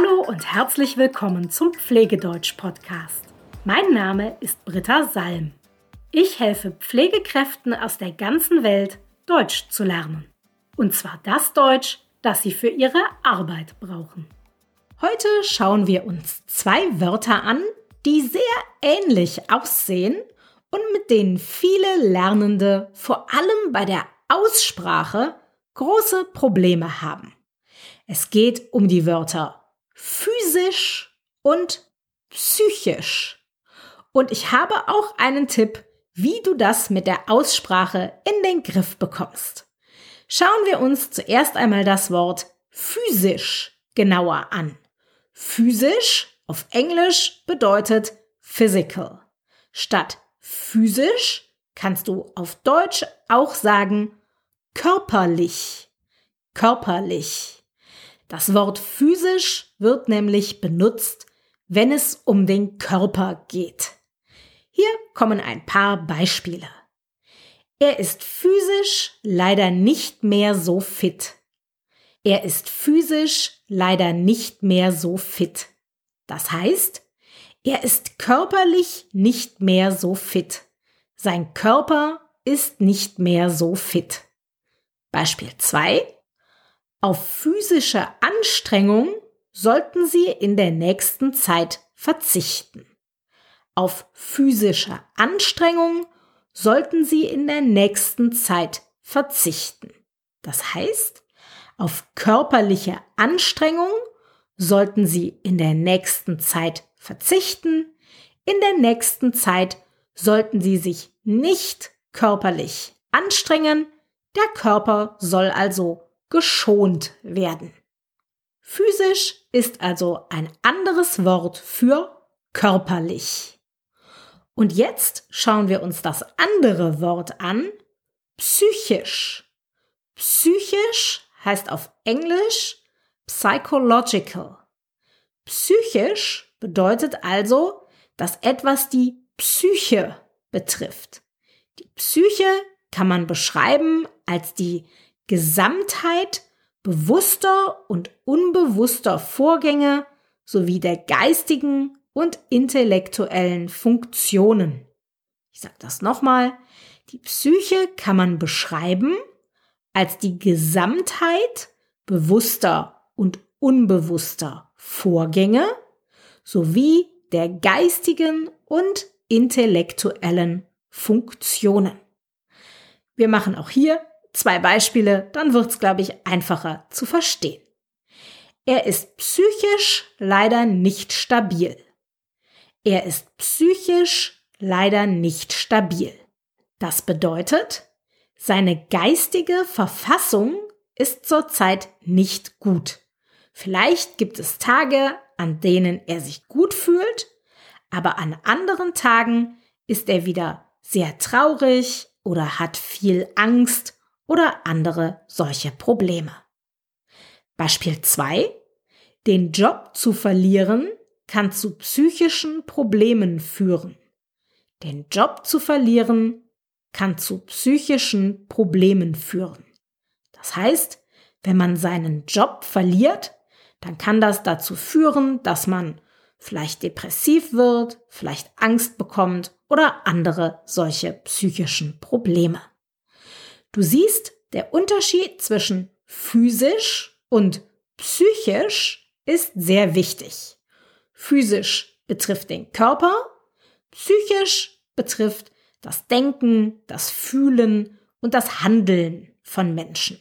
Hallo und herzlich willkommen zum Pflegedeutsch-Podcast. Mein Name ist Britta Salm. Ich helfe Pflegekräften aus der ganzen Welt, Deutsch zu lernen. Und zwar das Deutsch, das sie für ihre Arbeit brauchen. Heute schauen wir uns zwei Wörter an, die sehr ähnlich aussehen und mit denen viele Lernende vor allem bei der Aussprache große Probleme haben. Es geht um die Wörter physisch und psychisch. Und ich habe auch einen Tipp, wie du das mit der Aussprache in den Griff bekommst. Schauen wir uns zuerst einmal das Wort physisch genauer an. Physisch auf Englisch bedeutet physical. Statt physisch kannst du auf Deutsch auch sagen körperlich. Körperlich. Das Wort physisch wird nämlich benutzt, wenn es um den Körper geht. Hier kommen ein paar Beispiele. Er ist physisch leider nicht mehr so fit. Er ist physisch leider nicht mehr so fit. Das heißt, er ist körperlich nicht mehr so fit. Sein Körper ist nicht mehr so fit. Beispiel 2. Auf physische Anstrengung sollten Sie in der nächsten Zeit verzichten. Auf physische Anstrengung sollten Sie in der nächsten Zeit verzichten. Das heißt, auf körperliche Anstrengung sollten Sie in der nächsten Zeit verzichten. In der nächsten Zeit sollten Sie sich nicht körperlich anstrengen. Der Körper soll also geschont werden. Physisch ist also ein anderes Wort für körperlich. Und jetzt schauen wir uns das andere Wort an, psychisch. Psychisch heißt auf Englisch psychological. Psychisch bedeutet also, dass etwas die Psyche betrifft. Die Psyche kann man beschreiben als die Gesamtheit bewusster und unbewusster Vorgänge sowie der geistigen und intellektuellen Funktionen. Ich sage das nochmal. Die Psyche kann man beschreiben als die Gesamtheit bewusster und unbewusster Vorgänge sowie der geistigen und intellektuellen Funktionen. Wir machen auch hier zwei Beispiele, dann wird es, glaube ich, einfacher zu verstehen. Er ist psychisch leider nicht stabil. Er ist psychisch leider nicht stabil. Das bedeutet, seine geistige Verfassung ist zurzeit nicht gut. Vielleicht gibt es Tage, an denen er sich gut fühlt, aber an anderen Tagen ist er wieder sehr traurig oder hat viel Angst oder andere solche Probleme. Beispiel 2. Den Job zu verlieren kann zu psychischen Problemen führen. Den Job zu verlieren kann zu psychischen Problemen führen. Das heißt, wenn man seinen Job verliert, dann kann das dazu führen, dass man vielleicht depressiv wird, vielleicht Angst bekommt oder andere solche psychischen Probleme. Du siehst, der Unterschied zwischen physisch und psychisch ist sehr wichtig. Physisch betrifft den Körper, psychisch betrifft das Denken, das Fühlen und das Handeln von Menschen.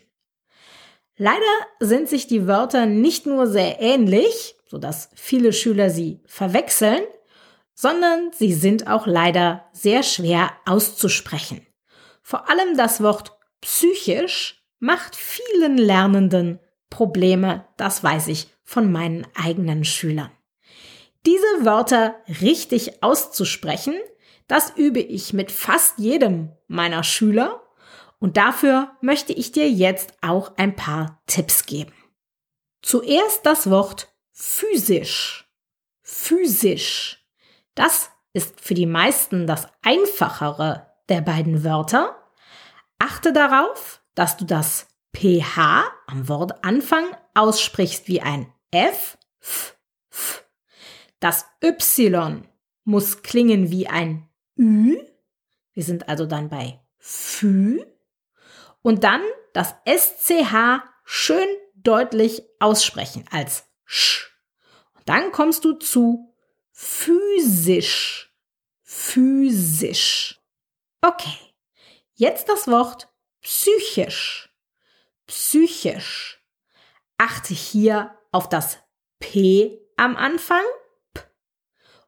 Leider sind sich die Wörter nicht nur sehr ähnlich, sodass viele Schüler sie verwechseln, sondern sie sind auch leider sehr schwer auszusprechen. Vor allem das Wort psychisch macht vielen Lernenden Probleme, das weiß ich von meinen eigenen Schülern. Diese Wörter richtig auszusprechen, das übe ich mit fast jedem meiner Schüler und dafür möchte ich dir jetzt auch ein paar Tipps geben. Zuerst das Wort physisch. Physisch. Das ist für die meisten das einfachere der beiden Wörter. Achte darauf, dass du das pH am Wortanfang aussprichst wie ein F F, F. Das Y muss klingen wie ein Ü. Wir sind also dann bei Fü. Und dann das SCH schön deutlich aussprechen als Sch. Und dann kommst du zu physisch. Physisch. Okay. Jetzt das Wort psychisch. Psychisch. Achte hier auf das P am Anfang. P.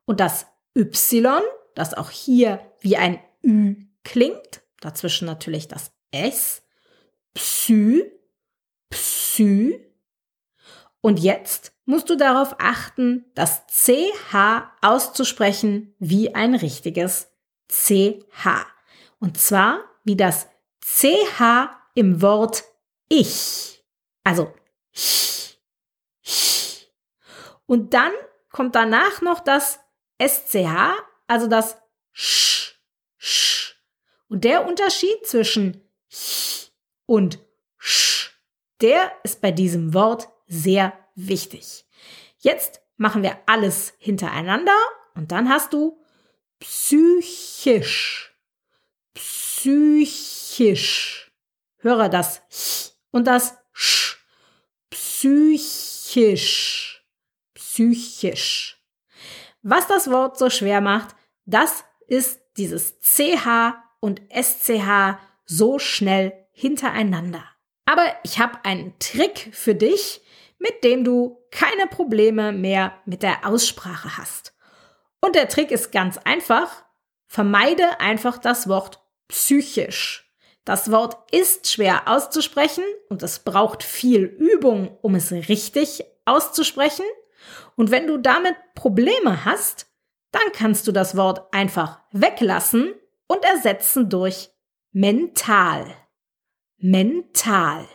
Und das Y, das auch hier wie ein Ü klingt. Dazwischen natürlich das S. Psy. Psy. Und jetzt musst du darauf achten, das CH auszusprechen wie ein richtiges CH. Und zwar wie das CH im Wort ich. Also ich. ich. Und dann kommt danach noch das SCH, also das sch, sch. Und der Unterschied zwischen ch und sch, der ist bei diesem Wort sehr wichtig. Jetzt machen wir alles hintereinander und dann hast du psychisch. Psychisch. Höre das ch und das sch. Psychisch. Psychisch. Was das Wort so schwer macht, das ist dieses CH und SCH so schnell hintereinander. Aber ich habe einen Trick für dich, mit dem du keine Probleme mehr mit der Aussprache hast. Und der Trick ist ganz einfach. Vermeide einfach das Wort psychisch. Das Wort ist schwer auszusprechen und es braucht viel Übung, um es richtig auszusprechen. Und wenn du damit Probleme hast, dann kannst du das Wort einfach weglassen und ersetzen durch mental. Mental.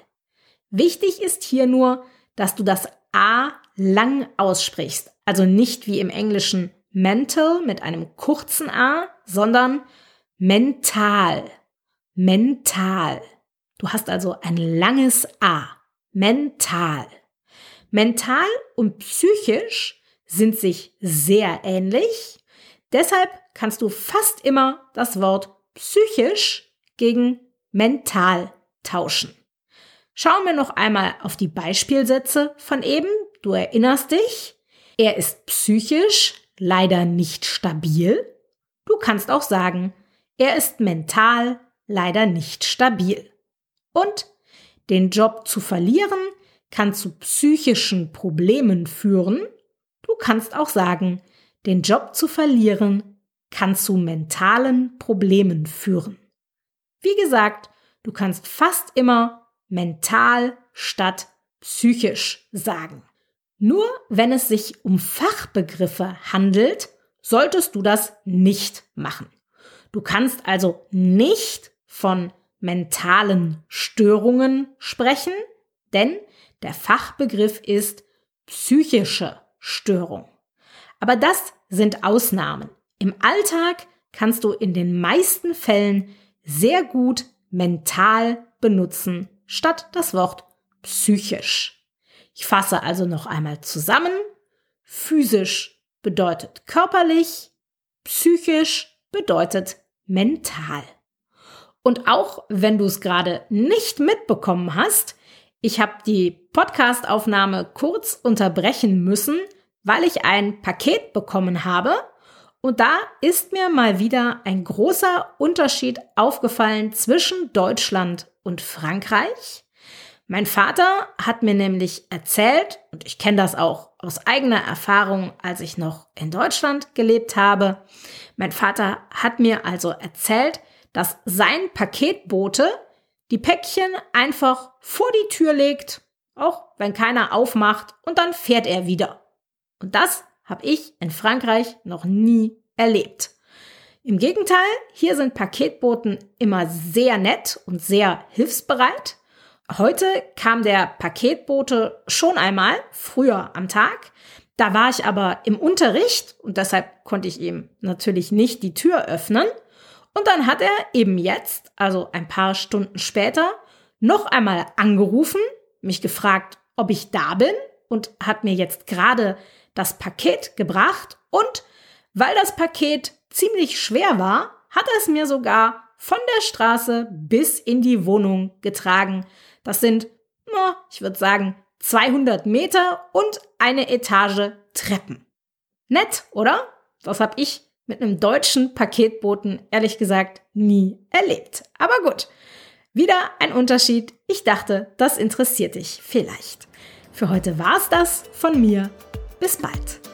Wichtig ist hier nur, dass du das A lang aussprichst. Also nicht wie im Englischen mental mit einem kurzen A, sondern mental. Mental. Du hast also ein langes A. Mental. Mental und psychisch sind sich sehr ähnlich. Deshalb kannst du fast immer das Wort psychisch gegen mental tauschen. Schauen wir noch einmal auf die Beispielsätze von eben. Du erinnerst dich. Er ist psychisch leider nicht stabil. Du kannst auch sagen, er ist mental leider nicht stabil. Und den Job zu verlieren kann zu psychischen Problemen führen. Du kannst auch sagen, den Job zu verlieren kann zu mentalen Problemen führen. Wie gesagt, du kannst fast immer mental statt psychisch sagen. Nur wenn es sich um Fachbegriffe handelt, solltest du das nicht machen. Du kannst also nicht von mentalen Störungen sprechen, denn der Fachbegriff ist psychische Störung. Aber das sind Ausnahmen. Im Alltag kannst du in den meisten Fällen sehr gut mental benutzen statt das Wort psychisch. Ich fasse also noch einmal zusammen. Physisch bedeutet körperlich, psychisch bedeutet mental. Und auch wenn du es gerade nicht mitbekommen hast, ich habe die Podcastaufnahme kurz unterbrechen müssen, weil ich ein Paket bekommen habe. Und da ist mir mal wieder ein großer Unterschied aufgefallen zwischen Deutschland und Frankreich. Mein Vater hat mir nämlich erzählt, und ich kenne das auch aus eigener Erfahrung, als ich noch in Deutschland gelebt habe, mein Vater hat mir also erzählt, dass sein Paketbote die Päckchen einfach vor die Tür legt, auch wenn keiner aufmacht, und dann fährt er wieder. Und das habe ich in Frankreich noch nie erlebt. Im Gegenteil, hier sind Paketboten immer sehr nett und sehr hilfsbereit. Heute kam der Paketbote schon einmal, früher am Tag. Da war ich aber im Unterricht und deshalb konnte ich ihm natürlich nicht die Tür öffnen. Und dann hat er eben jetzt, also ein paar Stunden später, noch einmal angerufen, mich gefragt, ob ich da bin. und hat mir jetzt gerade das Paket gebracht und weil das Paket ziemlich schwer war, hat er es mir sogar von der Straße bis in die Wohnung getragen. Das sind, ich würde sagen, 200 Meter und eine Etage Treppen. Nett, oder? Das habe ich mit einem deutschen Paketboten ehrlich gesagt nie erlebt. Aber gut, wieder ein Unterschied. Ich dachte, das interessiert dich vielleicht. Für heute war's das von mir. Bis bald.